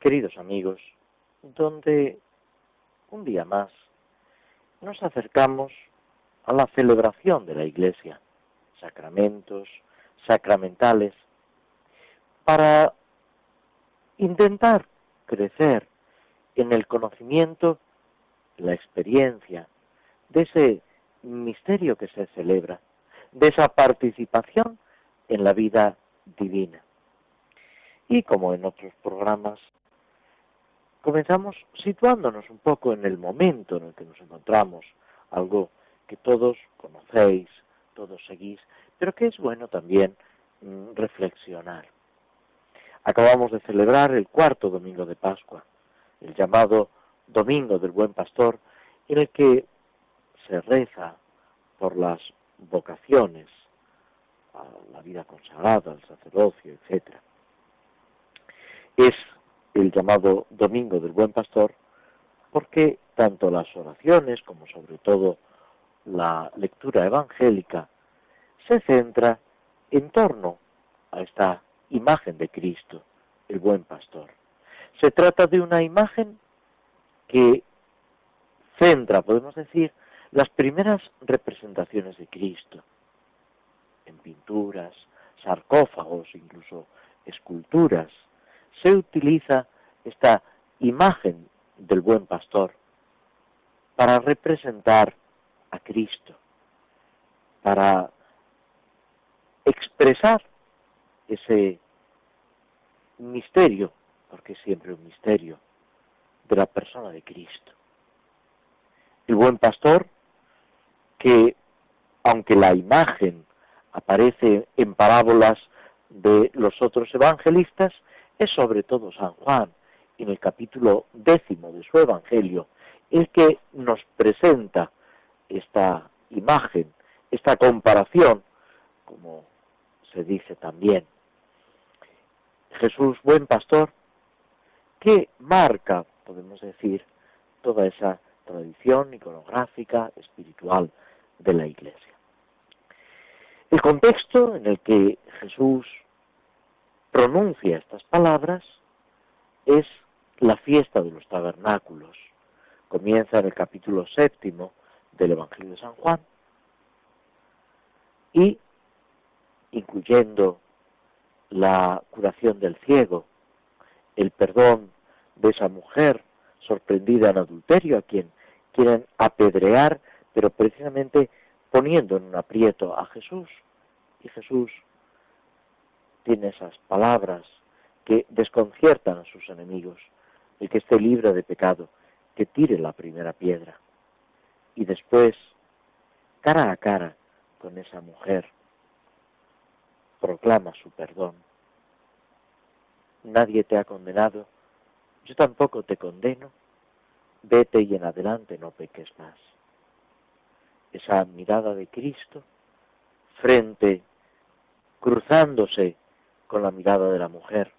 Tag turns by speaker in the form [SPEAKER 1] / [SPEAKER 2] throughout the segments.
[SPEAKER 1] queridos amigos, donde un día más nos acercamos a la celebración de la Iglesia, sacramentos, sacramentales, para intentar crecer en el conocimiento, la experiencia de ese misterio que se celebra, de esa participación en la vida divina. Y como en otros programas, comenzamos situándonos un poco en el momento en el que nos encontramos, algo que todos conocéis, todos seguís, pero que es bueno también mm, reflexionar. Acabamos de celebrar el cuarto domingo de Pascua, el llamado Domingo del Buen Pastor, en el que se reza por las vocaciones a la vida consagrada, al sacerdocio, etcétera es el llamado Domingo del Buen Pastor, porque tanto las oraciones como sobre todo la lectura evangélica se centra en torno a esta imagen de Cristo, el buen pastor. Se trata de una imagen que centra, podemos decir, las primeras representaciones de Cristo, en pinturas, sarcófagos, incluso esculturas, se utiliza esta imagen del buen pastor para representar a Cristo, para expresar ese misterio, porque es siempre un misterio, de la persona de Cristo. El buen pastor, que aunque la imagen aparece en parábolas de los otros evangelistas, es sobre todo San Juan, en el capítulo décimo de su Evangelio, el que nos presenta esta imagen, esta comparación, como se dice también. Jesús, buen pastor, que marca, podemos decir, toda esa tradición iconográfica, espiritual de la Iglesia. El contexto en el que Jesús pronuncia estas palabras es la fiesta de los tabernáculos. Comienza en el capítulo séptimo del Evangelio de San Juan y incluyendo la curación del ciego, el perdón de esa mujer sorprendida en adulterio a quien quieren apedrear, pero precisamente poniendo en un aprieto a Jesús. Y Jesús tiene esas palabras que desconciertan a sus enemigos. El que esté libre de pecado, que tire la primera piedra. Y después, cara a cara con esa mujer, proclama su perdón. Nadie te ha condenado, yo tampoco te condeno, vete y en adelante no peques más. Esa mirada de Cristo frente, cruzándose con la mirada de la mujer,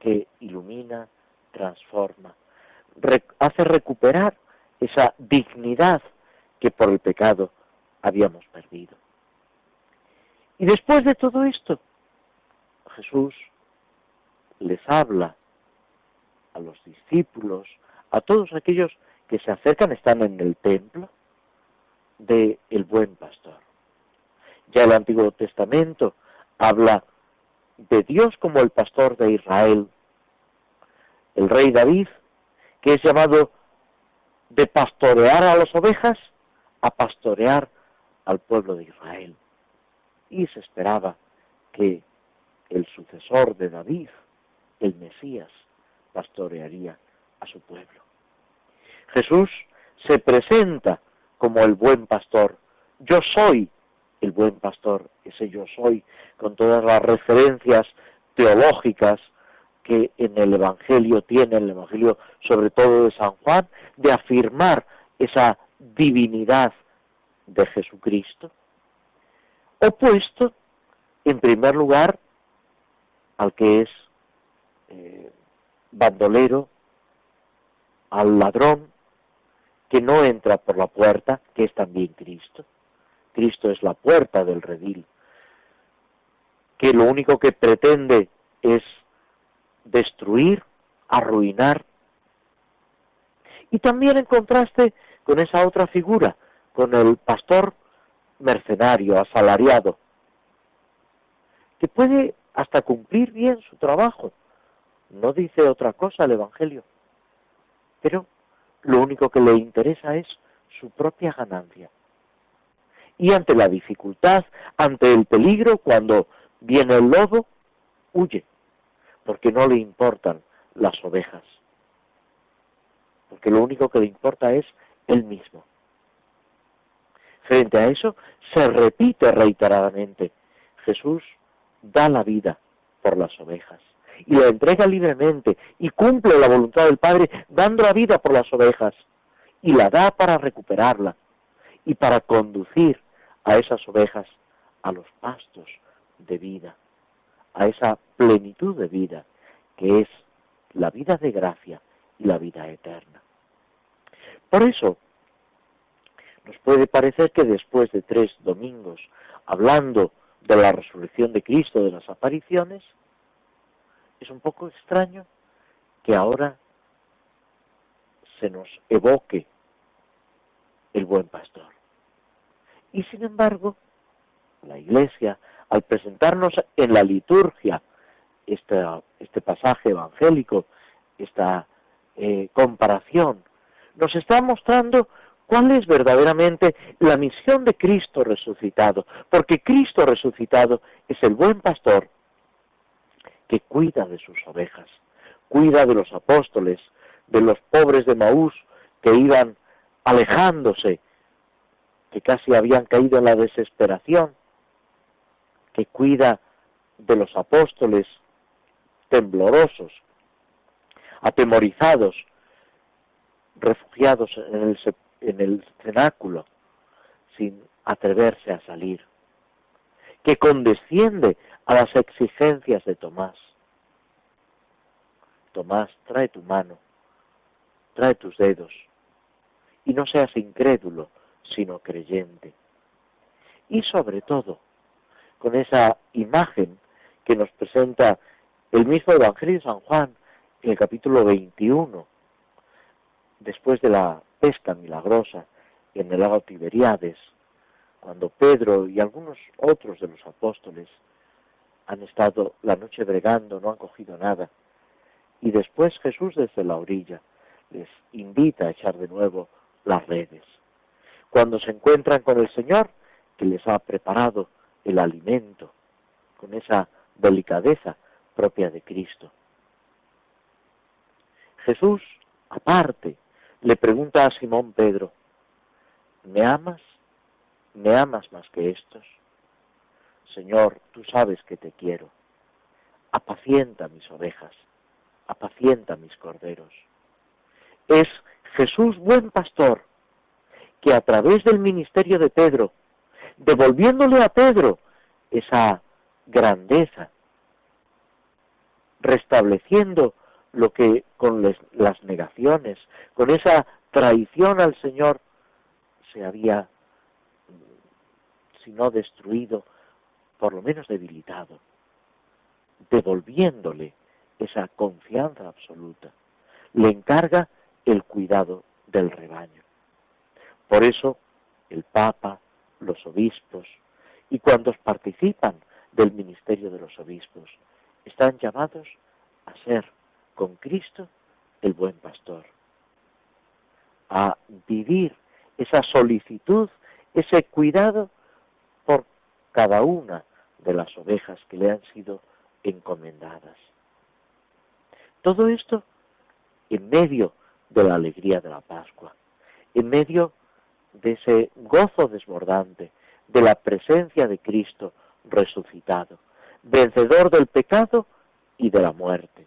[SPEAKER 1] que ilumina, transforma, hace recuperar esa dignidad que por el pecado habíamos perdido. Y después de todo esto, Jesús les habla a los discípulos, a todos aquellos que se acercan, están en el templo, de el buen pastor. Ya el Antiguo Testamento habla de Dios como el pastor de Israel. El rey David, que es llamado de pastorear a las ovejas a pastorear al pueblo de Israel. Y se esperaba que el sucesor de David, el Mesías, pastorearía a su pueblo. Jesús se presenta como el buen pastor. Yo soy el buen pastor, ese yo soy, con todas las referencias teológicas que en el Evangelio tiene, el Evangelio sobre todo de San Juan, de afirmar esa divinidad de Jesucristo, opuesto, en primer lugar, al que es eh, bandolero, al ladrón, que no entra por la puerta, que es también Cristo. Cristo es la puerta del redil, que lo único que pretende es destruir, arruinar. Y también en contraste con esa otra figura, con el pastor mercenario, asalariado, que puede hasta cumplir bien su trabajo. No dice otra cosa el Evangelio, pero lo único que le interesa es su propia ganancia. Y ante la dificultad, ante el peligro, cuando viene el lobo, huye, porque no le importan las ovejas, porque lo único que le importa es él mismo. Frente a eso, se repite reiteradamente, Jesús da la vida por las ovejas y la entrega libremente y cumple la voluntad del Padre dando la vida por las ovejas y la da para recuperarla y para conducir a esas ovejas a los pastos de vida, a esa plenitud de vida que es la vida de gracia y la vida eterna. Por eso, nos puede parecer que después de tres domingos hablando de la resurrección de Cristo, de las apariciones, es un poco extraño que ahora se nos evoque el buen pastor. Y sin embargo, la Iglesia, al presentarnos en la liturgia este, este pasaje evangélico, esta eh, comparación, nos está mostrando cuál es verdaderamente la misión de Cristo resucitado, porque Cristo resucitado es el buen pastor que cuida de sus ovejas, cuida de los apóstoles, de los pobres de Maús que iban alejándose, que casi habían caído en la desesperación, que cuida de los apóstoles temblorosos, atemorizados, refugiados en el, en el cenáculo sin atreverse a salir, que condesciende a las exigencias de Tomás. Tomás, trae tu mano, trae tus dedos, y no seas incrédulo, sino creyente. Y sobre todo, con esa imagen que nos presenta el mismo Evangelio de San Juan en el capítulo 21, después de la pesca milagrosa en el lago Tiberiades, cuando Pedro y algunos otros de los apóstoles han estado la noche bregando, no han cogido nada, y después Jesús desde la orilla les invita a echar de nuevo las redes. Cuando se encuentran con el Señor, que les ha preparado el alimento, con esa delicadeza propia de Cristo. Jesús, aparte, le pregunta a Simón Pedro, ¿me amas? ¿Me amas más que estos? Señor, tú sabes que te quiero. Apacienta mis ovejas, apacienta mis corderos. Es Jesús buen pastor, que a través del ministerio de Pedro, devolviéndole a Pedro esa grandeza, restableciendo lo que con las negaciones, con esa traición al Señor, se había, si no destruido, por lo menos debilitado, devolviéndole esa confianza absoluta. Le encarga el cuidado del rebaño. Por eso el Papa, los obispos y cuantos participan del ministerio de los obispos están llamados a ser con Cristo el buen pastor, a vivir esa solicitud, ese cuidado por cada una de las ovejas que le han sido encomendadas. Todo esto en medio de la alegría de la Pascua, en medio de ese gozo desbordante de la presencia de Cristo resucitado, vencedor del pecado y de la muerte.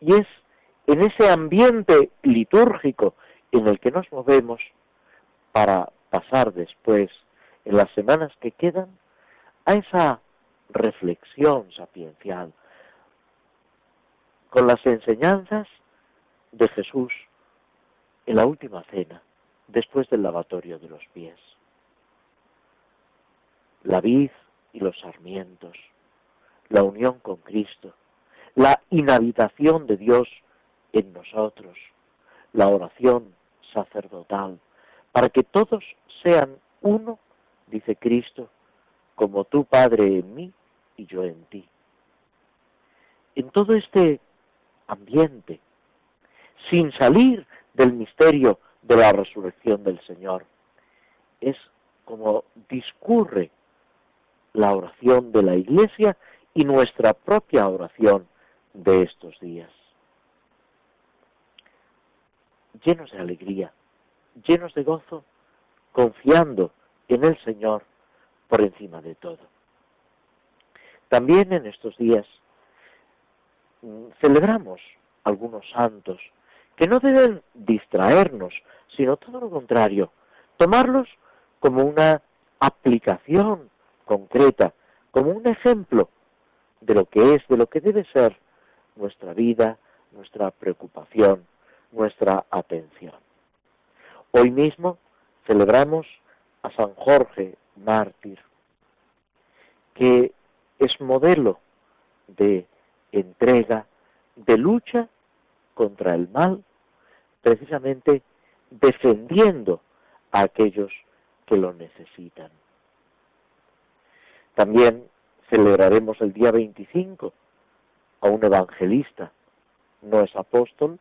[SPEAKER 1] Y es en ese ambiente litúrgico en el que nos movemos para pasar después, en las semanas que quedan, a esa reflexión sapiencial, con las enseñanzas de Jesús en la última cena, después del lavatorio de los pies. La vid y los sarmientos, la unión con Cristo, la inhabitación de Dios en nosotros, la oración sacerdotal, para que todos sean uno, dice Cristo, como tú, Padre, en mí y yo en ti. En todo este ambiente, sin salir del misterio de la resurrección del Señor, es como discurre la oración de la Iglesia y nuestra propia oración de estos días. Llenos de alegría, llenos de gozo, confiando en el Señor por encima de todo. También en estos días mm, celebramos algunos santos que no deben distraernos, sino todo lo contrario, tomarlos como una aplicación concreta, como un ejemplo de lo que es, de lo que debe ser nuestra vida, nuestra preocupación, nuestra atención. Hoy mismo celebramos a San Jorge, mártir, que es modelo de entrega, de lucha contra el mal, precisamente defendiendo a aquellos que lo necesitan. También celebraremos el día 25 a un evangelista, no es apóstol,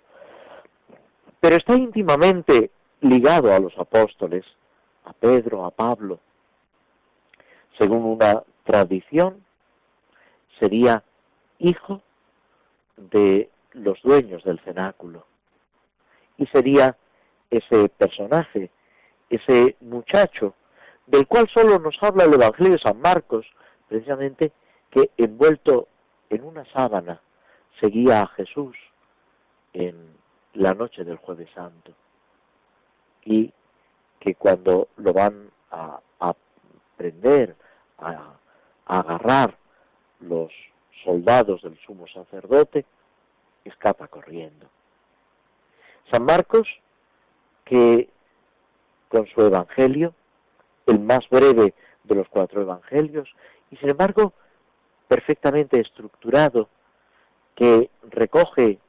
[SPEAKER 1] pero está íntimamente ligado a los apóstoles, a Pedro, a Pablo. Según una tradición, sería hijo de los dueños del cenáculo y sería ese personaje, ese muchacho, del cual solo nos habla el Evangelio de San Marcos, precisamente que envuelto en una sábana seguía a Jesús en la noche del jueves santo y que cuando lo van a, prender, a, a agarrar los soldados del sumo sacerdote, escapa corriendo. San Marcos, que con su evangelio, el más breve de los cuatro evangelios, y sin embargo perfectamente estructurado, que recoge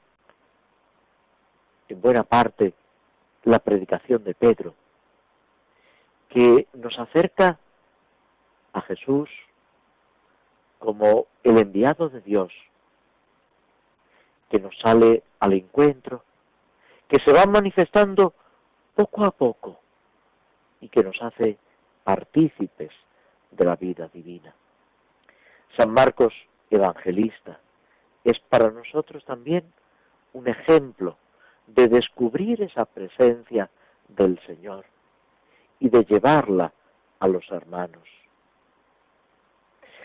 [SPEAKER 1] en buena parte la predicación de Pedro, que nos acerca a Jesús como el enviado de Dios, que nos sale al encuentro, que se va manifestando poco a poco y que nos hace partícipes de la vida divina. San Marcos, evangelista, es para nosotros también un ejemplo de descubrir esa presencia del Señor y de llevarla a los hermanos.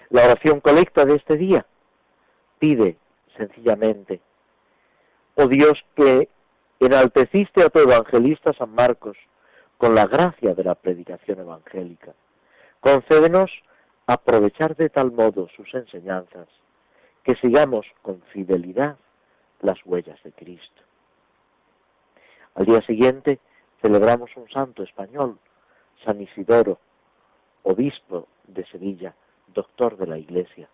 [SPEAKER 1] La oración colecta de este día pide sencillamente, oh Dios que enalteciste a tu evangelista San Marcos con la gracia de la predicación evangélica, concédenos aprovechar de tal modo sus enseñanzas que sigamos con fidelidad las huellas de Cristo. Al día siguiente celebramos un santo español, San Isidoro, obispo de Sevilla, doctor de la Iglesia,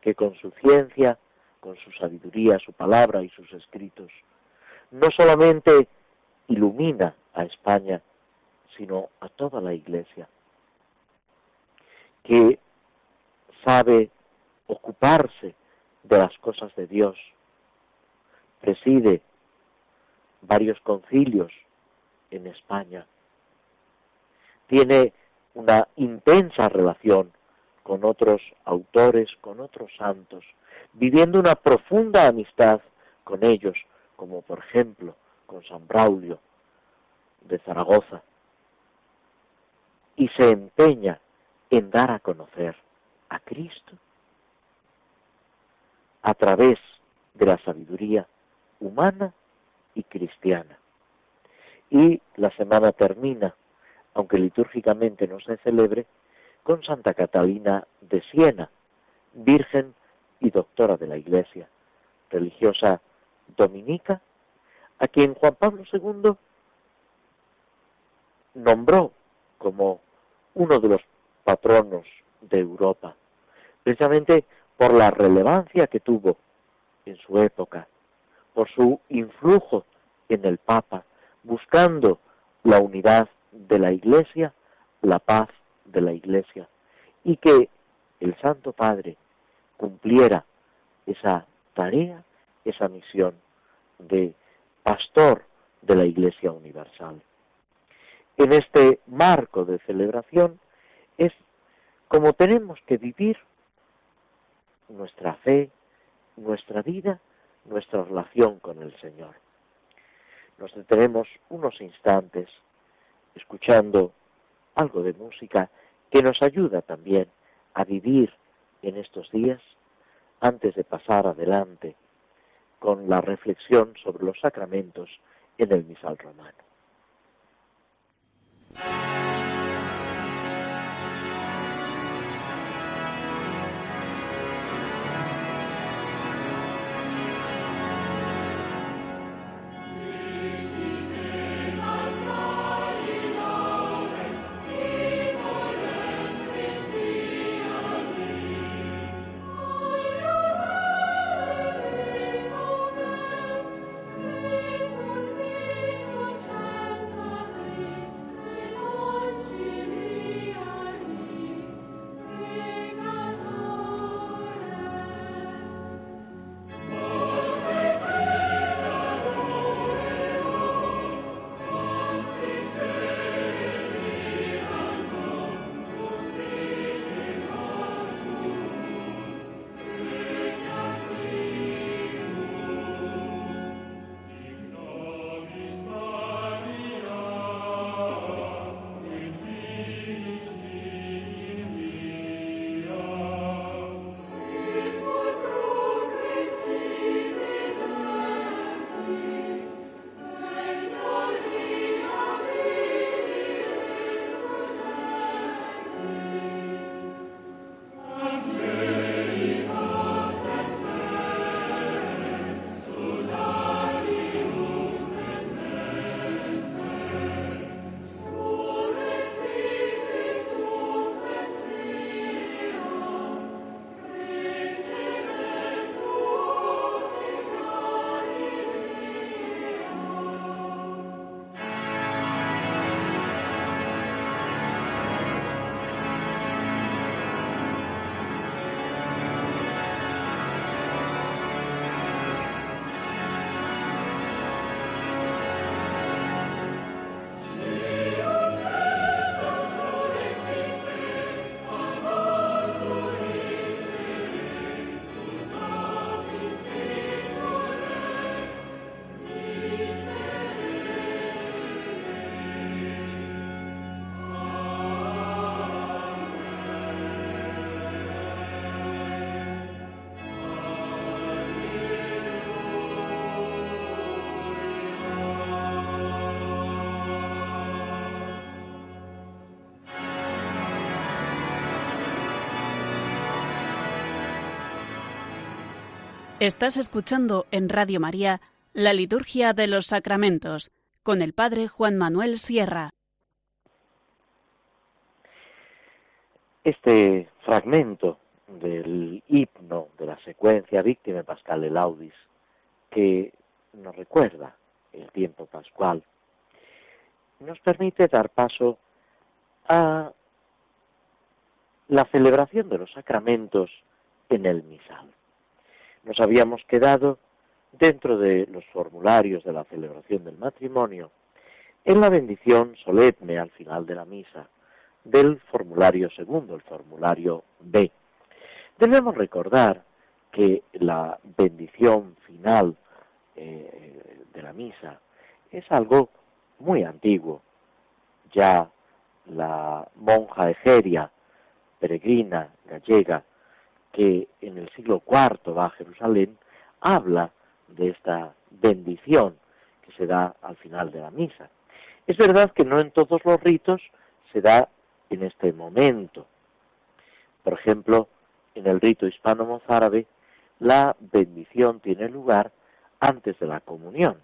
[SPEAKER 1] que con su ciencia, con su sabiduría, su palabra y sus escritos, no solamente ilumina a España, sino a toda la Iglesia, que sabe ocuparse de las cosas de Dios, preside varios concilios en España, tiene una intensa relación con otros autores, con otros santos, viviendo una profunda amistad con ellos, como por ejemplo con San Braulio de Zaragoza, y se empeña en dar a conocer a Cristo a través de la sabiduría, humana y cristiana. Y la semana termina, aunque litúrgicamente no se celebre, con Santa Catalina de Siena, virgen y doctora de la Iglesia, religiosa dominica, a quien Juan Pablo II nombró como uno de los patronos de Europa, precisamente por la relevancia que tuvo en su época, por su influjo en el Papa, buscando la unidad de la Iglesia, la paz de la Iglesia, y que el Santo Padre cumpliera esa tarea, esa misión de pastor de la Iglesia Universal. En este marco de celebración es como tenemos que vivir nuestra fe, nuestra vida, nuestra relación con el Señor. Nos detenemos unos instantes escuchando algo de música que nos ayuda también a vivir en estos días antes de pasar adelante con la reflexión sobre los sacramentos en el misal romano.
[SPEAKER 2] Estás escuchando en Radio María la Liturgia de los Sacramentos con el Padre Juan Manuel Sierra.
[SPEAKER 1] Este fragmento del himno de la secuencia Víctima Pascal de Laudis, que nos recuerda el tiempo pascual, nos permite dar paso a la celebración de los sacramentos en el misal nos habíamos quedado dentro de los formularios de la celebración del matrimonio en la bendición solemne al final de la misa del formulario segundo, el formulario B. Debemos recordar que la bendición final eh, de la misa es algo muy antiguo. Ya la monja Egeria, peregrina gallega, que en el siglo IV va a Jerusalén, habla de esta bendición que se da al final de la misa. Es verdad que no en todos los ritos se da en este momento. Por ejemplo, en el rito hispano-mozárabe, la bendición tiene lugar antes de la comunión.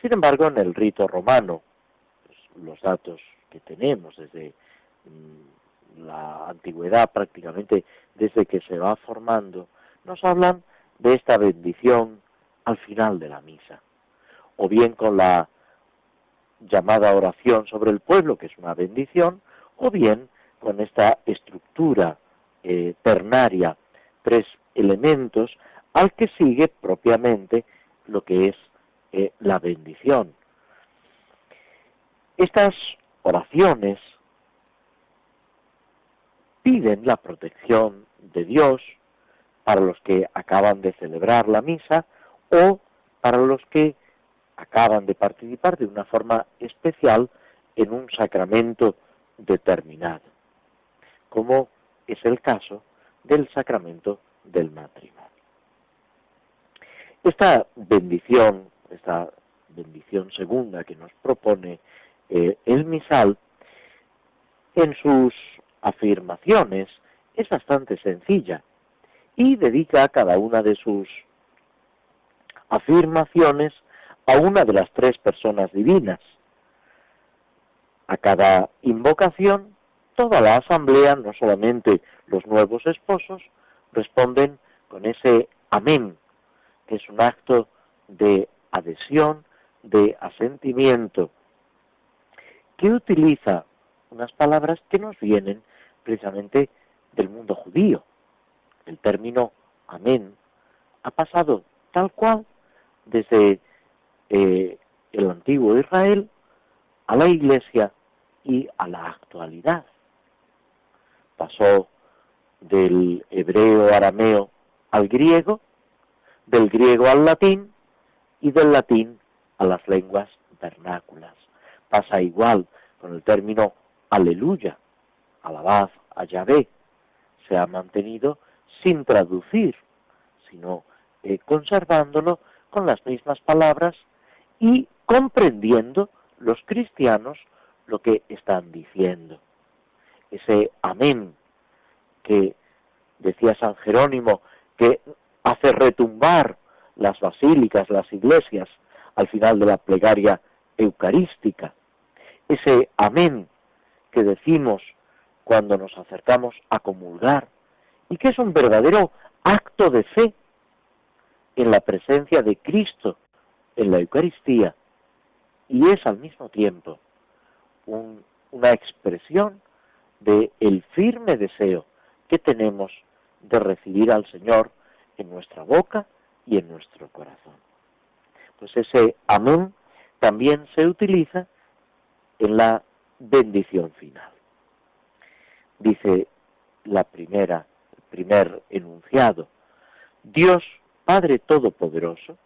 [SPEAKER 1] Sin embargo, en el rito romano, pues, los datos que tenemos desde mm, la antigüedad, prácticamente desde que se va formando, nos hablan de esta bendición al final de la misa, o bien con la llamada oración sobre el pueblo, que es una bendición, o bien con esta estructura eh, ternaria, tres elementos, al que sigue propiamente lo que es eh, la bendición. Estas oraciones piden la protección de Dios para los que acaban de celebrar la misa o para los que acaban de participar de una forma especial en un sacramento determinado, como es el caso del sacramento del matrimonio. Esta bendición, esta bendición segunda que nos propone eh, el misal, en sus afirmaciones es bastante sencilla y dedica a cada una de sus afirmaciones a una de las tres personas divinas. A cada invocación, toda la asamblea, no solamente los nuevos esposos, responden con ese amén, que es un acto de adhesión, de asentimiento, que utiliza unas palabras que nos vienen precisamente del mundo judío. El término amén ha pasado tal cual desde eh, el antiguo Israel a la iglesia y a la actualidad. Pasó del hebreo arameo al griego, del griego al latín y del latín a las lenguas vernáculas. Pasa igual con el término aleluya, alabad a Yahvé. Se ha mantenido sin traducir, sino eh, conservándolo con las mismas palabras y comprendiendo los cristianos lo que están diciendo. Ese amén que decía San Jerónimo, que hace retumbar las basílicas, las iglesias, al final de la plegaria eucarística. Ese amén que decimos cuando nos acercamos a comulgar y que es un verdadero acto de fe en la presencia de Cristo en la Eucaristía y es al mismo tiempo una expresión de el firme deseo que tenemos de recibir al Señor en nuestra boca y en nuestro corazón. Pues ese amén también se utiliza en la bendición final. Dice la primera, el primer enunciado, Dios Padre Todopoderoso,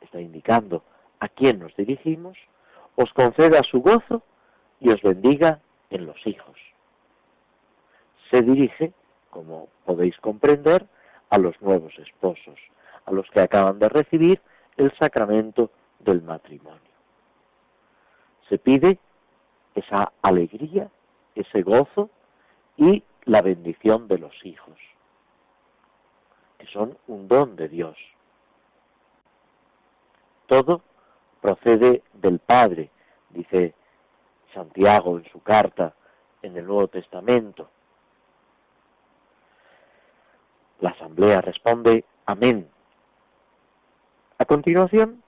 [SPEAKER 1] está indicando a quién nos dirigimos, os conceda su gozo y os bendiga en los hijos. Se dirige, como podéis comprender, a los nuevos esposos, a los que acaban de recibir el sacramento del matrimonio. Se pide esa alegría, ese gozo y la bendición de los hijos, que son un don de Dios. Todo procede del Padre, dice Santiago en su carta en el Nuevo Testamento. La asamblea responde amén. A continuación,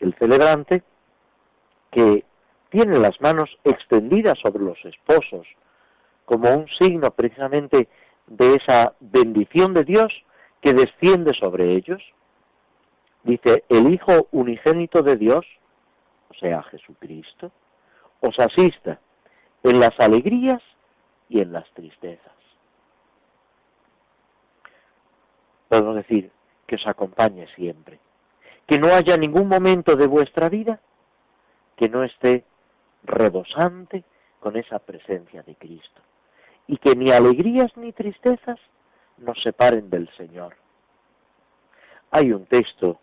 [SPEAKER 1] el celebrante, que tiene las manos extendidas sobre los esposos, como un signo precisamente de esa bendición de Dios que desciende sobre ellos, Dice, el Hijo unigénito de Dios, o sea, Jesucristo, os asista en las alegrías y en las tristezas. Podemos decir que os acompañe siempre, que no haya ningún momento de vuestra vida que no esté rebosante con esa presencia de Cristo, y que ni alegrías ni tristezas nos separen del Señor. Hay un texto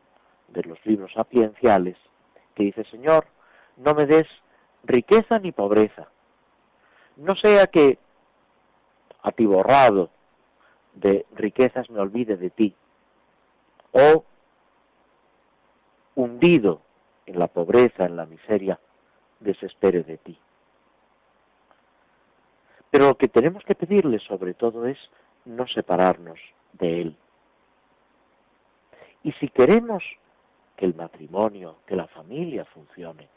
[SPEAKER 1] de los libros sapienciales que dice, Señor, no me des riqueza ni pobreza, no sea que atiborrado de riquezas me olvide de ti, o hundido en la pobreza, en la miseria, desespere de ti. Pero lo que tenemos que pedirle sobre todo es no separarnos de Él. Y si queremos que el matrimonio, que la familia funcione,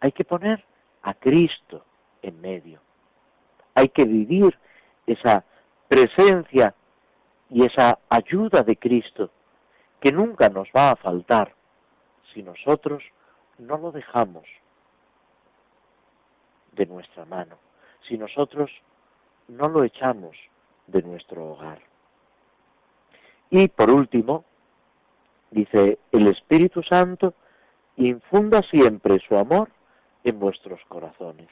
[SPEAKER 1] hay que poner a Cristo en medio. Hay que vivir esa presencia y esa ayuda de Cristo que nunca nos va a faltar si nosotros no lo dejamos de nuestra mano, si nosotros no lo echamos de nuestro hogar. Y por último, dice, el Espíritu Santo infunda siempre su amor en vuestros corazones.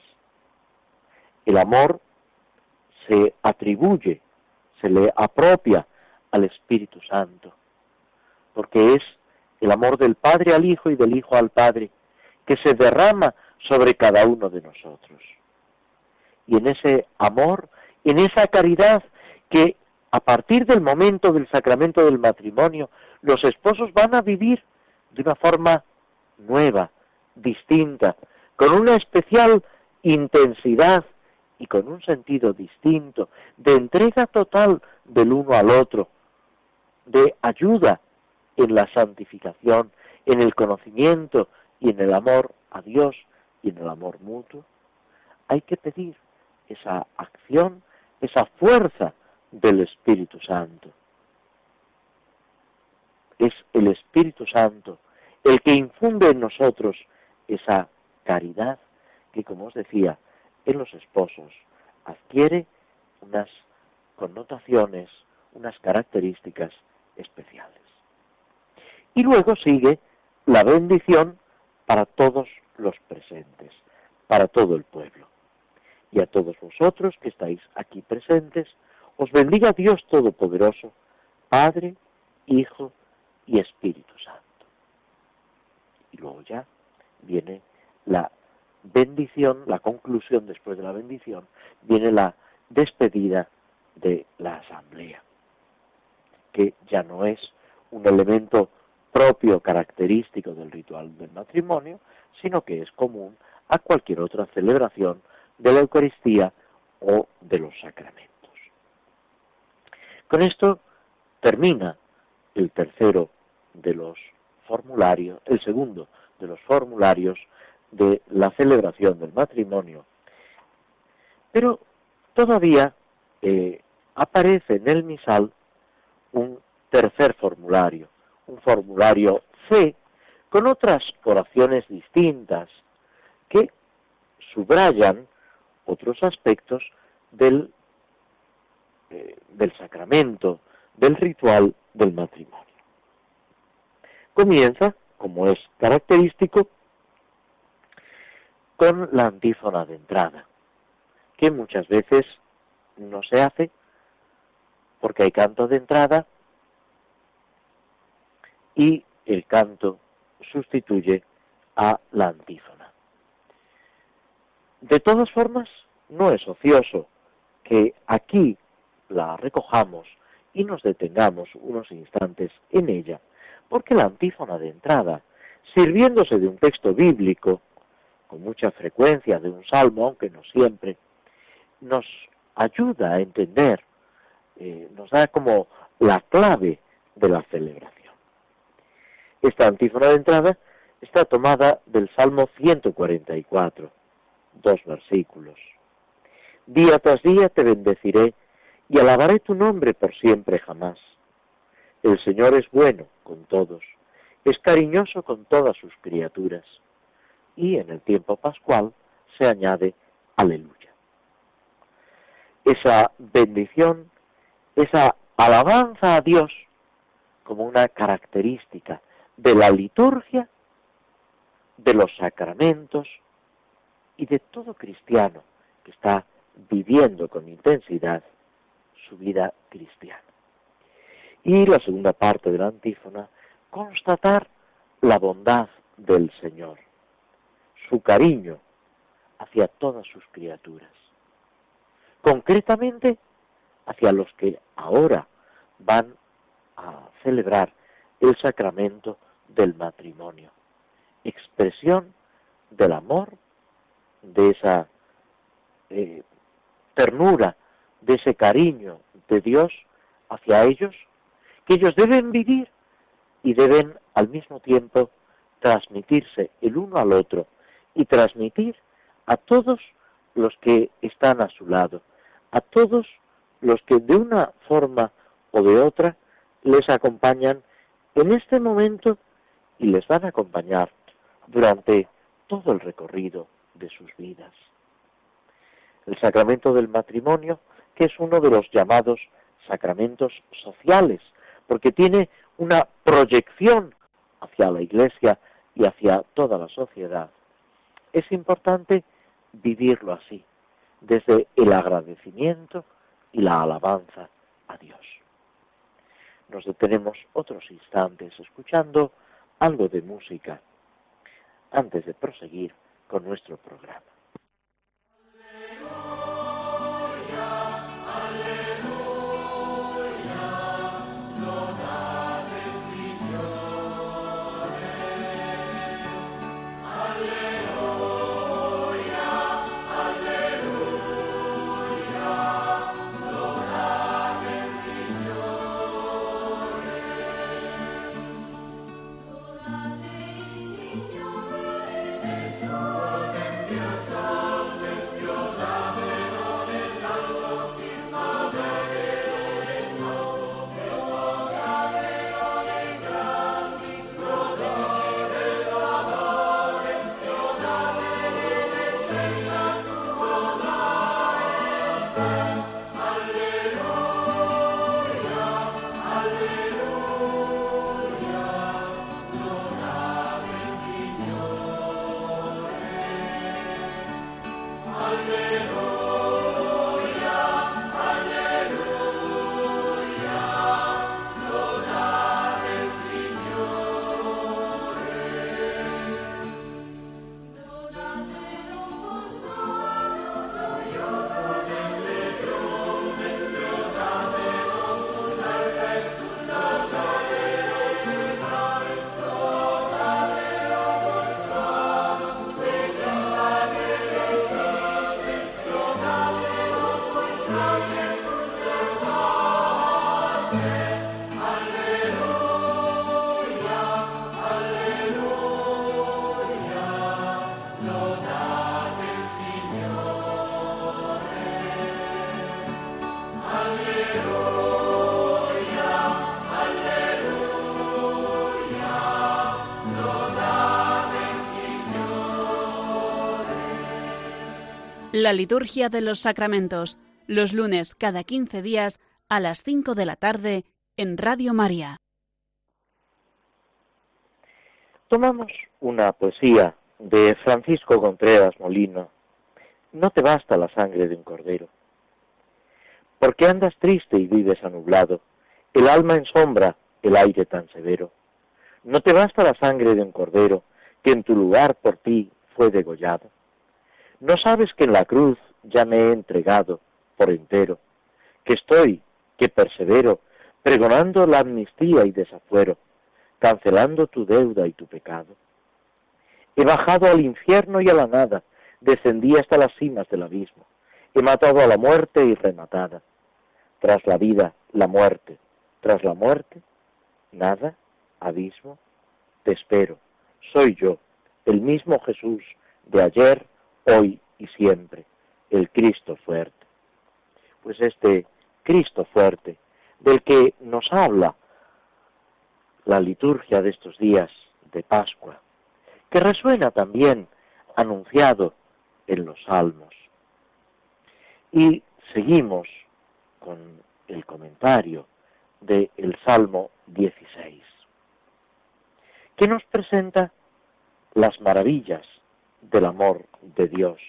[SPEAKER 1] El amor se atribuye, se le apropia al Espíritu Santo, porque es el amor del Padre al Hijo y del Hijo al Padre, que se derrama sobre cada uno de nosotros. Y en ese amor, en esa caridad que a partir del momento del sacramento del matrimonio, los esposos van a vivir de una forma nueva, distinta, con una especial intensidad y con un sentido distinto, de entrega total del uno al otro, de ayuda en la santificación, en el conocimiento y en el amor a Dios y en el amor mutuo, hay que pedir esa acción, esa fuerza del Espíritu Santo. Es el Espíritu Santo el que infunde en nosotros esa caridad que, como os decía, en los esposos adquiere unas connotaciones, unas características especiales. Y luego sigue la bendición para todos los presentes, para todo el pueblo. Y a todos vosotros que estáis aquí presentes, os bendiga Dios Todopoderoso, Padre, Hijo y Espíritu Santo. Y luego ya viene la bendición, la conclusión después de la bendición, viene la despedida de la asamblea, que ya no es un elemento propio, característico del ritual del matrimonio, sino que es común a cualquier otra celebración de la Eucaristía o de los sacramentos. Con esto termina el tercero de los formularios, el segundo de los formularios de la celebración del matrimonio. Pero todavía eh, aparece en el misal un tercer formulario, un formulario C, con otras oraciones distintas que subrayan otros aspectos del, eh, del sacramento, del ritual del matrimonio. Comienza, como es característico, con la antífona de entrada, que muchas veces no se hace porque hay canto de entrada y el canto sustituye a la antífona. De todas formas, no es ocioso que aquí la recojamos y nos detengamos unos instantes en ella, porque la antífona de entrada, sirviéndose de un texto bíblico, con mucha frecuencia de un salmo, aunque no siempre, nos ayuda a entender, eh, nos da como la clave de la celebración. Esta antífona de entrada está tomada del Salmo 144, dos versículos. Día tras día te bendeciré y alabaré tu nombre por siempre jamás. El Señor es bueno con todos, es cariñoso con todas sus criaturas y en el tiempo pascual se añade aleluya. Esa bendición, esa alabanza a Dios como una característica de la liturgia, de los sacramentos y de todo cristiano que está viviendo con intensidad su vida cristiana. Y la segunda parte de la antífona, constatar la bondad del Señor, su cariño hacia todas sus criaturas. Concretamente, hacia los que ahora van a celebrar el sacramento del matrimonio, expresión del amor, de esa eh, ternura, de ese cariño de Dios hacia ellos, que ellos deben vivir y deben al mismo tiempo transmitirse el uno al otro y transmitir a todos los que están a su lado, a todos los que de una forma o de otra les acompañan en este momento y les van a acompañar durante todo el recorrido de sus vidas. El sacramento del matrimonio, que es uno de los llamados sacramentos sociales, porque tiene una proyección hacia la Iglesia y hacia toda la sociedad, es importante vivirlo así, desde el agradecimiento y la alabanza a Dios. Nos detenemos otros instantes escuchando algo de música antes de proseguir con nuestro programa.
[SPEAKER 2] La liturgia de los sacramentos, los lunes cada 15 días a las 5 de la tarde en Radio María.
[SPEAKER 1] Tomamos una poesía de Francisco Contreras Molino. No te basta la sangre de un cordero. Porque andas triste y vives anublado, el alma en sombra, el aire tan severo. No te basta la sangre de un cordero, que en tu lugar por ti fue degollado. ¿No sabes que en la cruz ya me he entregado por entero, que estoy, que persevero, pregonando la amnistía y desafuero, cancelando tu deuda y tu pecado? He bajado al infierno y a la nada, descendí hasta las cimas del abismo, he matado a la muerte y rematada. Tras la vida, la muerte, tras la muerte, nada, abismo, te espero, soy yo, el mismo Jesús de ayer, hoy y siempre, el Cristo fuerte. Pues este Cristo fuerte, del que nos habla la liturgia de estos días de Pascua, que resuena también anunciado en los salmos. Y seguimos con el comentario del Salmo 16, que nos presenta las maravillas del amor de Dios.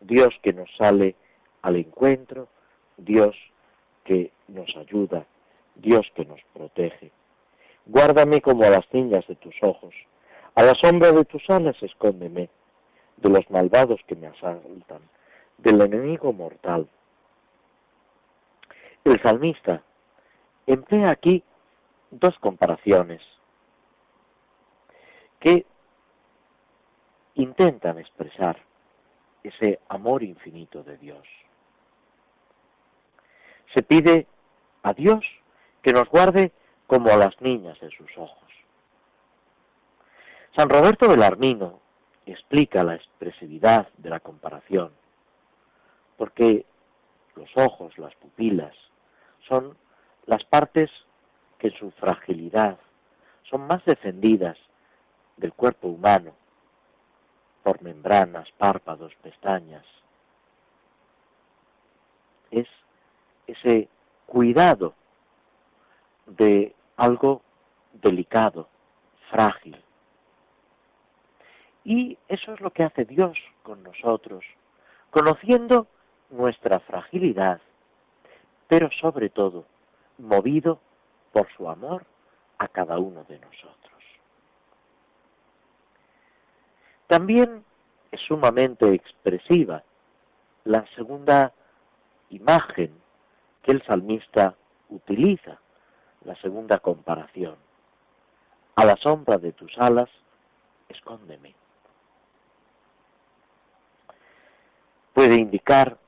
[SPEAKER 1] Dios que nos sale al encuentro, Dios que nos ayuda, Dios que nos protege. Guárdame como a las niñas de tus ojos. A la sombra de tus alas escóndeme de los malvados que me asaltan, del enemigo mortal. El salmista emplea aquí dos comparaciones que intentan expresar ese amor infinito de Dios. Se pide a Dios que nos guarde como a las niñas de sus ojos. San Roberto Belarmino explica la expresividad de la comparación, porque los ojos, las pupilas, son las partes que en su fragilidad son más defendidas del cuerpo humano por membranas, párpados, pestañas. Es ese cuidado de algo delicado, frágil. Y eso es lo que hace Dios con nosotros, conociendo nuestra fragilidad, pero sobre todo movido por su amor a cada uno de nosotros. También es sumamente expresiva la segunda imagen que el salmista utiliza, la segunda comparación. A la sombra de tus alas, escóndeme. Puede indicar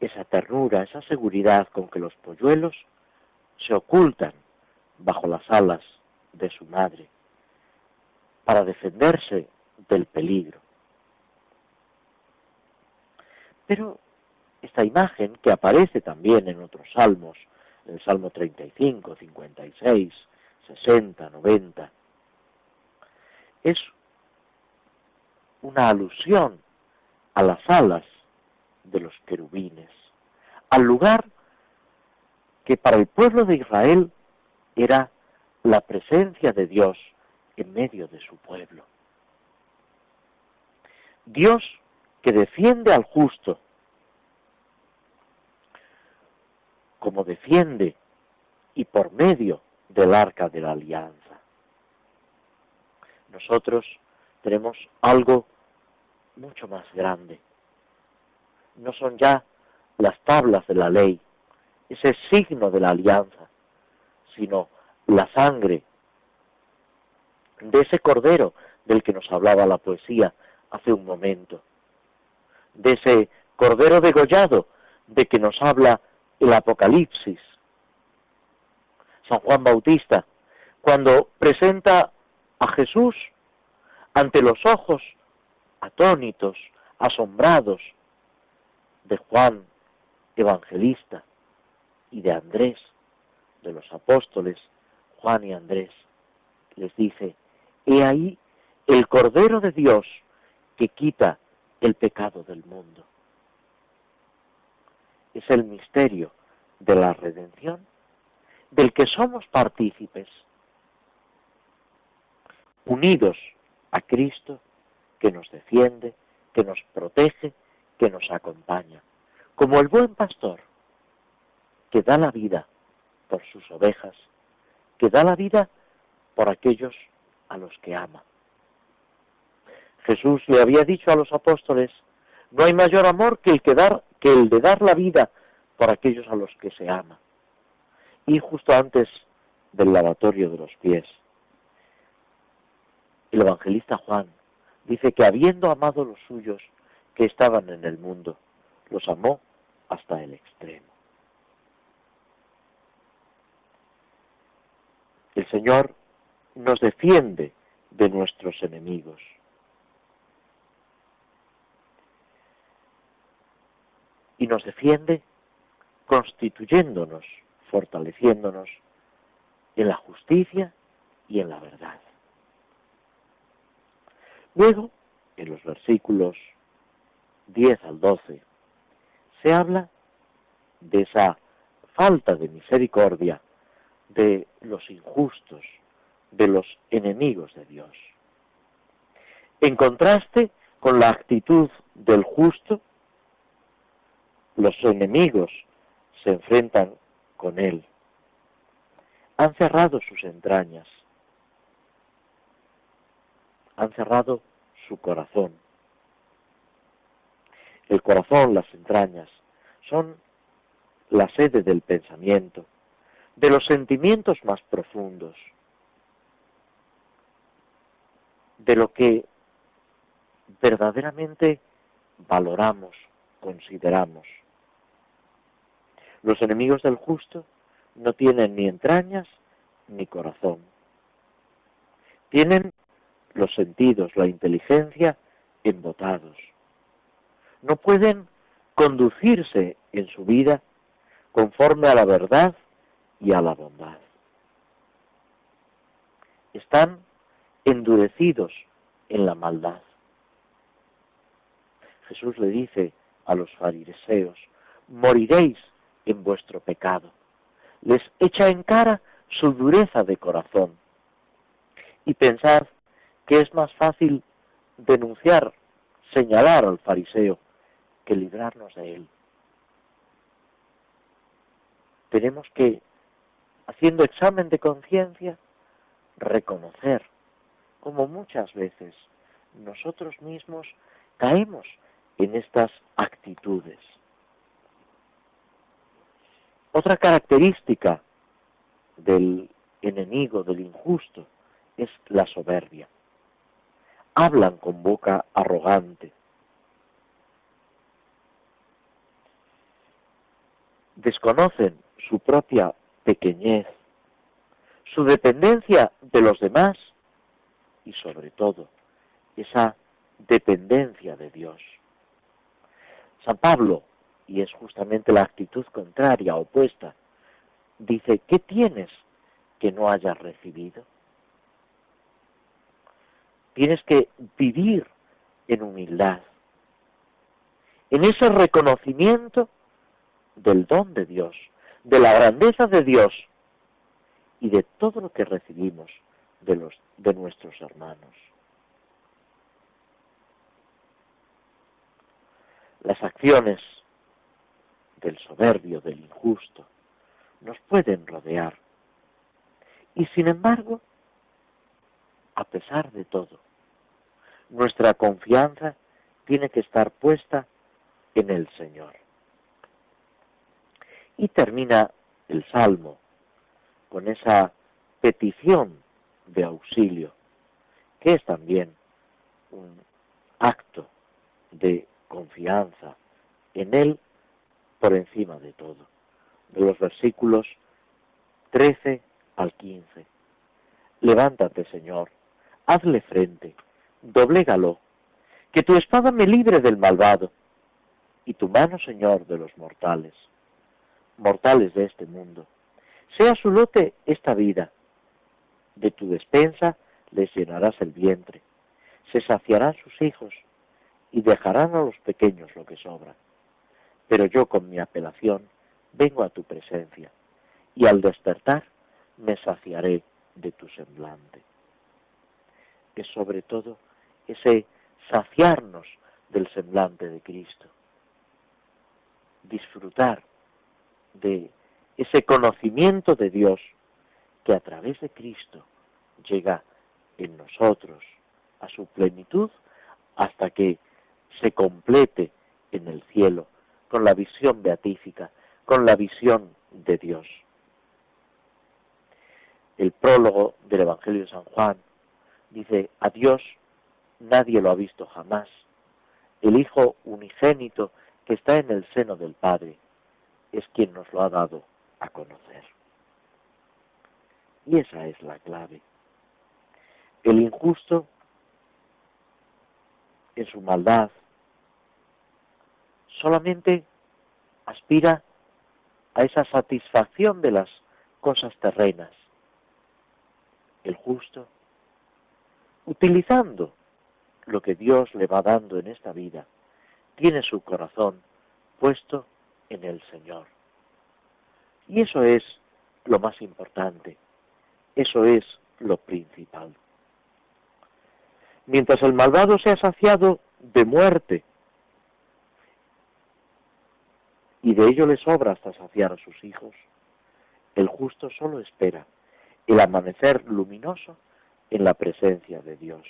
[SPEAKER 1] esa ternura, esa seguridad con que los polluelos se ocultan bajo las alas de su madre para defenderse del peligro. Pero esta imagen, que aparece también en otros salmos, en el Salmo 35, 56, 60, 90, es una alusión a las alas de los querubines, al lugar que para el pueblo de Israel era la presencia de Dios en medio de su pueblo. Dios que defiende al justo, como defiende y por medio del arca de la alianza. Nosotros tenemos algo mucho más grande. No son ya las tablas de la ley, ese signo de la alianza, sino la sangre de ese cordero del que nos hablaba la poesía hace un momento, de ese cordero degollado de que nos habla el Apocalipsis. San Juan Bautista, cuando presenta a Jesús ante los ojos atónitos, asombrados de Juan Evangelista y de Andrés, de los apóstoles, Juan y Andrés, les dice, he ahí el Cordero de Dios que quita el pecado del mundo. Es el misterio de la redención del que somos partícipes, unidos a Cristo que nos defiende, que nos protege, que nos acompaña, como el buen pastor que da la vida por sus ovejas, que da la vida por aquellos a los que ama. Jesús le había dicho a los apóstoles, no hay mayor amor que el, que, dar, que el de dar la vida por aquellos a los que se ama. Y justo antes del lavatorio de los pies, el evangelista Juan dice que habiendo amado los suyos que estaban en el mundo, los amó hasta el extremo. El Señor nos defiende de nuestros enemigos. Y nos defiende constituyéndonos, fortaleciéndonos en la justicia y en la verdad. Luego, en los versículos 10 al 12, se habla de esa falta de misericordia de los injustos, de los enemigos de Dios. En contraste con la actitud del justo, los enemigos se enfrentan con él. han cerrado sus entrañas, han cerrado su corazón. El corazón, las entrañas, son la sede del pensamiento, de los sentimientos más profundos, de lo que verdaderamente valoramos, consideramos. Los enemigos del justo no tienen ni entrañas ni corazón. Tienen los sentidos, la inteligencia embotados. No pueden conducirse en su vida conforme a la verdad y a la bondad. Están endurecidos en la maldad. Jesús le dice a los fariseos, moriréis en vuestro pecado. Les echa en cara su dureza de corazón. Y pensad que es más fácil denunciar, señalar al fariseo, que librarnos de él. Tenemos que, haciendo examen de conciencia, reconocer como muchas veces nosotros mismos caemos en estas actitudes. Otra característica del enemigo, del injusto, es la soberbia. Hablan con boca arrogante. Desconocen su propia pequeñez, su dependencia de los demás y sobre todo esa dependencia de Dios. San Pablo, y es justamente la actitud contraria, opuesta, dice, ¿qué tienes que no hayas recibido? Tienes que vivir en humildad, en ese reconocimiento del don de Dios, de la grandeza de Dios y de todo lo que recibimos de, los, de nuestros hermanos. Las acciones del soberbio, del injusto, nos pueden rodear. Y sin embargo, a pesar de todo, nuestra confianza tiene que estar puesta en el Señor. Y termina el Salmo con esa petición de auxilio, que es también un acto de confianza en Él por encima de todo. De los versículos 13 al 15. Levántate, Señor, hazle frente, doblégalo, que tu espada me libre del malvado, y tu mano, Señor, de los mortales, mortales de este mundo. Sea su lote esta vida, de tu despensa les llenarás el vientre, se saciarán sus hijos, y dejarán a los pequeños lo que sobra. Pero yo con mi apelación vengo a tu presencia, y al despertar me saciaré de tu semblante. Es sobre todo ese saciarnos del semblante de Cristo, disfrutar de ese conocimiento de Dios que a través de Cristo llega en nosotros a su plenitud hasta que se complete en el cielo con la visión beatífica, con la visión de Dios. El prólogo del Evangelio de San Juan dice, a Dios nadie lo ha visto jamás. El Hijo unigénito que está en el seno del Padre es quien nos lo ha dado a conocer. Y esa es la clave. El injusto, en su maldad, solamente aspira a esa satisfacción de las cosas terrenas. El justo, utilizando lo que Dios le va dando en esta vida, tiene su corazón puesto en el Señor. Y eso es lo más importante, eso es lo principal. Mientras el malvado sea saciado de muerte y de ello le sobra hasta saciar a sus hijos. El justo solo espera el amanecer luminoso en la presencia de Dios.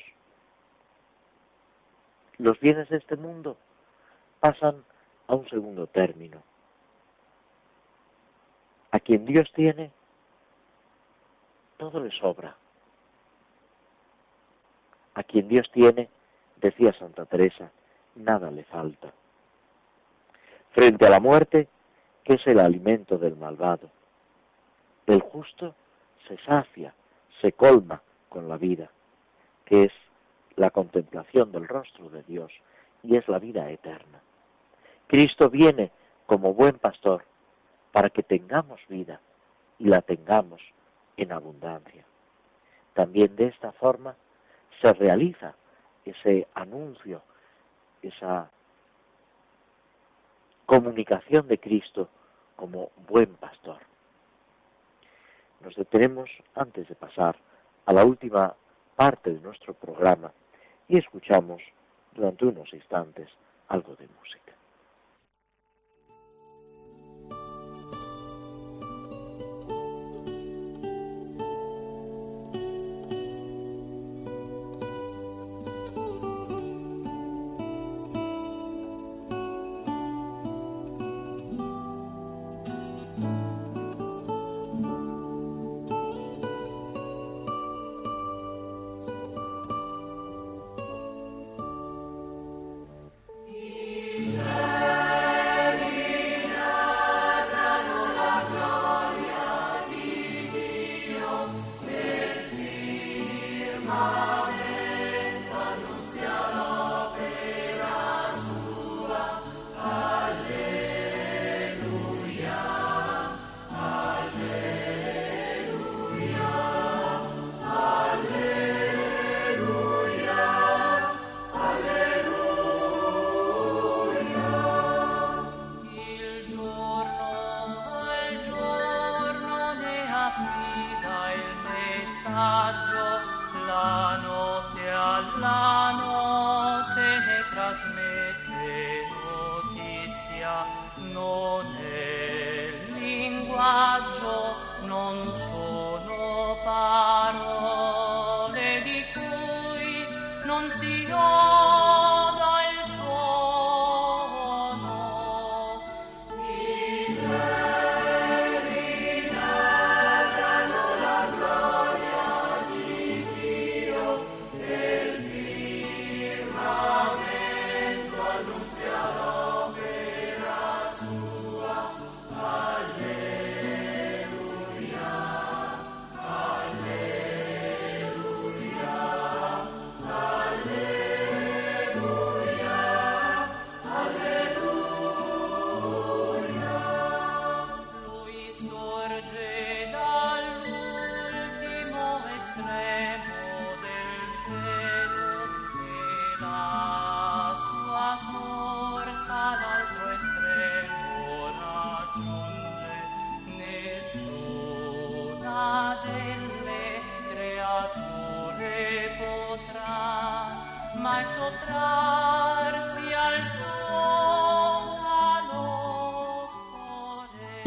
[SPEAKER 1] Los bienes de este mundo pasan a un segundo término. A quien Dios tiene, todo le sobra. A quien Dios tiene, decía Santa Teresa, nada le falta. Frente a la muerte, que es el alimento del malvado, el justo se sacia, se colma con la vida, que es la contemplación del rostro de Dios y es la vida eterna. Cristo viene como buen pastor para que tengamos vida y la tengamos en abundancia. También de esta forma se realiza ese anuncio, esa comunicación de Cristo como buen pastor. Nos detenemos antes de pasar a la última parte de nuestro programa y escuchamos durante unos instantes algo de música.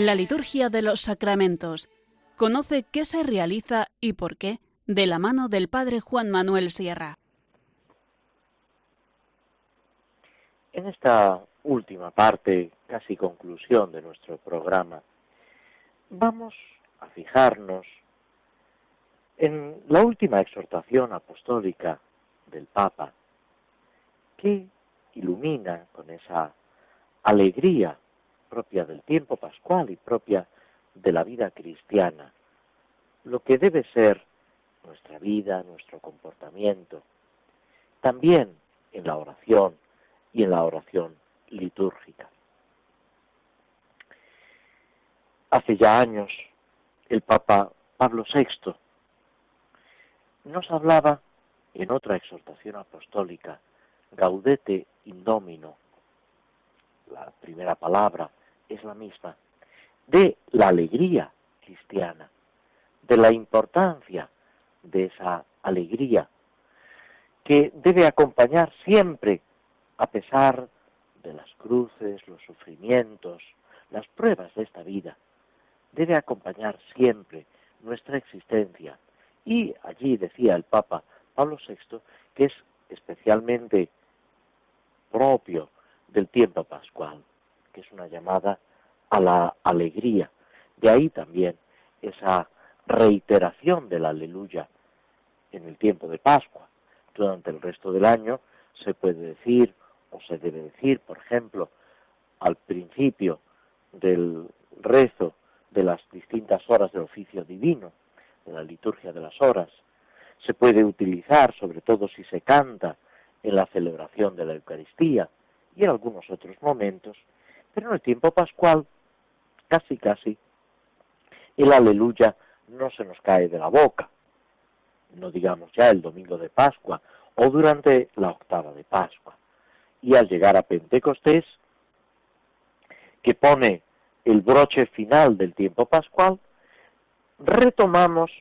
[SPEAKER 2] La liturgia de los sacramentos. Conoce qué se realiza y por qué de la mano del Padre Juan Manuel Sierra.
[SPEAKER 1] En esta última parte, casi conclusión de nuestro programa, vamos a fijarnos en la última exhortación apostólica del Papa, que ilumina con esa alegría propia del tiempo pascual y propia de la vida cristiana, lo que debe ser nuestra vida, nuestro comportamiento, también en la oración y en la oración litúrgica. Hace ya años el Papa Pablo VI nos hablaba en otra exhortación apostólica, Gaudete Indomino, la primera palabra es la misma, de la alegría cristiana, de la importancia de esa alegría que debe acompañar siempre, a pesar de las cruces, los sufrimientos, las pruebas de esta vida, debe acompañar siempre nuestra existencia. Y allí decía el Papa Pablo VI que es especialmente propio del tiempo pascual, que es una llamada a la alegría. De ahí también esa reiteración del aleluya en el tiempo de Pascua. Durante el resto del año se puede decir, o se debe decir, por ejemplo, al principio del rezo de las distintas horas del oficio divino, de la liturgia de las horas. Se puede utilizar, sobre todo si se canta, en la celebración de la Eucaristía y en algunos otros momentos, pero en el tiempo pascual, casi casi, el aleluya no se nos cae de la boca, no digamos ya el domingo de Pascua o durante la octava de Pascua. Y al llegar a Pentecostés, que pone el broche final del tiempo pascual, retomamos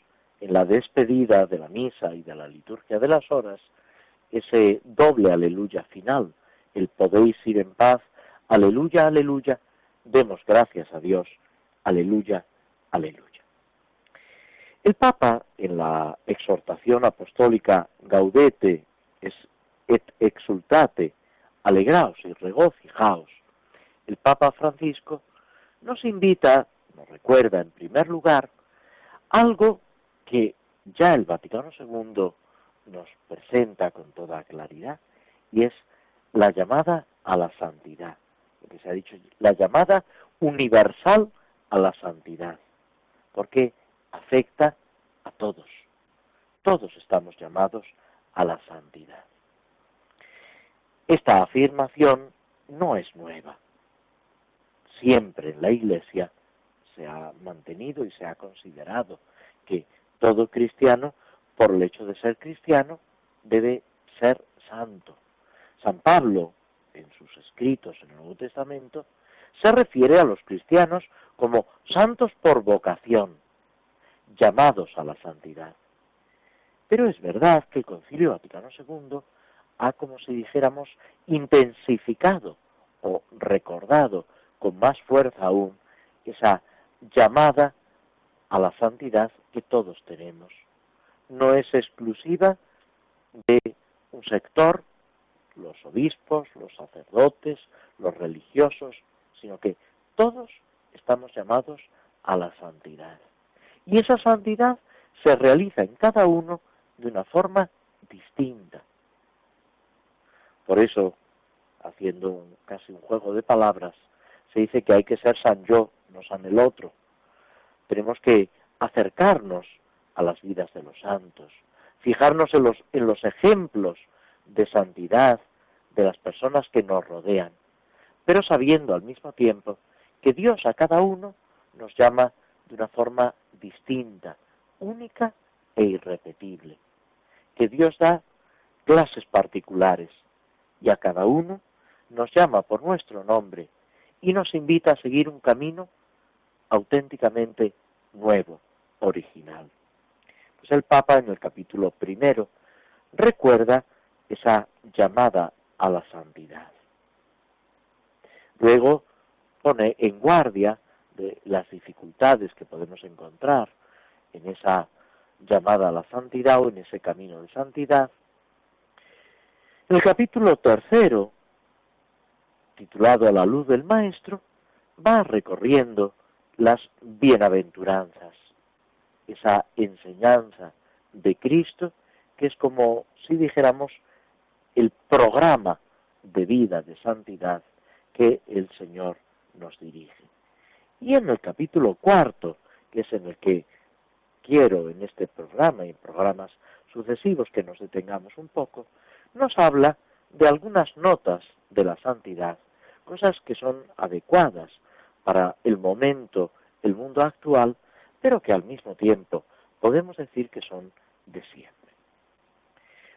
[SPEAKER 1] en la despedida de la misa y de la liturgia de las horas ese doble aleluya final, el podéis ir en paz, aleluya, aleluya, demos gracias a Dios, aleluya, aleluya. El Papa, en la exhortación apostólica Gaudete et exultate, alegraos y regocijaos, el Papa Francisco nos invita, nos recuerda en primer lugar, algo que ya el Vaticano II nos presenta con toda claridad, y es la llamada a la santidad, lo que se ha dicho, la llamada universal a la santidad, porque afecta a todos. Todos estamos llamados a la santidad. Esta afirmación no es nueva siempre en la Iglesia se ha mantenido y se ha considerado que todo cristiano, por el hecho de ser cristiano, debe ser santo. San Pablo, en sus escritos en el Nuevo Testamento, se refiere a los cristianos como santos por vocación, llamados a la santidad. Pero es verdad que el Concilio Vaticano II ha, como si dijéramos, intensificado o recordado con más fuerza aún esa llamada a la santidad que todos tenemos. No es exclusiva de un sector, los obispos, los sacerdotes, los religiosos, sino que todos estamos llamados a la santidad. Y esa santidad se realiza en cada uno de una forma distinta. Por eso, haciendo casi un juego de palabras, se dice que hay que ser san yo, no san el otro. Tenemos que acercarnos a las vidas de los santos, fijarnos en los, en los ejemplos de santidad de las personas que nos rodean, pero sabiendo al mismo tiempo que Dios a cada uno nos llama de una forma distinta, única e irrepetible, que Dios da clases particulares y a cada uno nos llama por nuestro nombre y nos invita a seguir un camino auténticamente nuevo, original. Pues el Papa en el capítulo primero recuerda esa llamada a la santidad. Luego pone en guardia de las dificultades que podemos encontrar en esa llamada a la santidad o en ese camino de santidad. En el capítulo tercero titulado A la luz del Maestro, va recorriendo las bienaventuranzas, esa enseñanza de Cristo que es como si dijéramos el programa de vida, de santidad que el Señor nos dirige. Y en el capítulo cuarto, que es en el que quiero en este programa y en programas sucesivos que nos detengamos un poco, nos habla de algunas notas de la santidad, cosas que son adecuadas para el momento, el mundo actual, pero que al mismo tiempo podemos decir que son de siempre.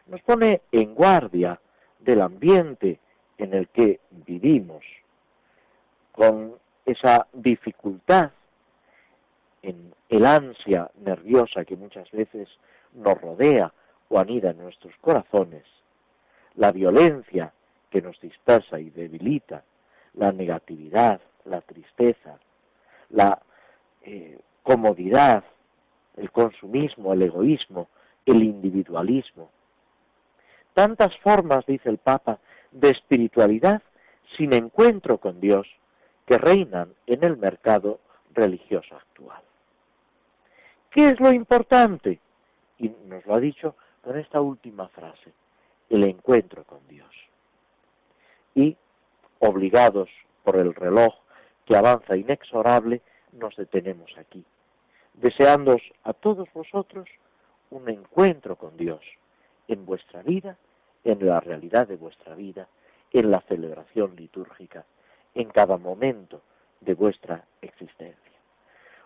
[SPEAKER 1] Nos pone en guardia del ambiente en el que vivimos, con esa dificultad en el ansia nerviosa que muchas veces nos rodea o anida en nuestros corazones, la violencia que nos dispersa y debilita, la negatividad, la tristeza, la eh, comodidad, el consumismo, el egoísmo, el individualismo. Tantas formas, dice el Papa, de espiritualidad sin encuentro con Dios que reinan en el mercado religioso actual. ¿Qué es lo importante? Y nos lo ha dicho con esta última frase, el encuentro con Dios. Y, obligados por el reloj que avanza inexorable, nos detenemos aquí, deseándos a todos vosotros un encuentro con Dios en vuestra vida, en la realidad de vuestra vida, en la celebración litúrgica, en cada momento de vuestra existencia.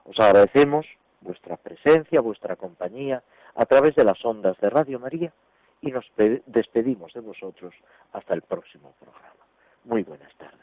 [SPEAKER 1] Os agradecemos vuestra presencia, vuestra compañía a través de las ondas de Radio María y nos despedimos de vosotros hasta el próximo programa. Muy buenas tardes.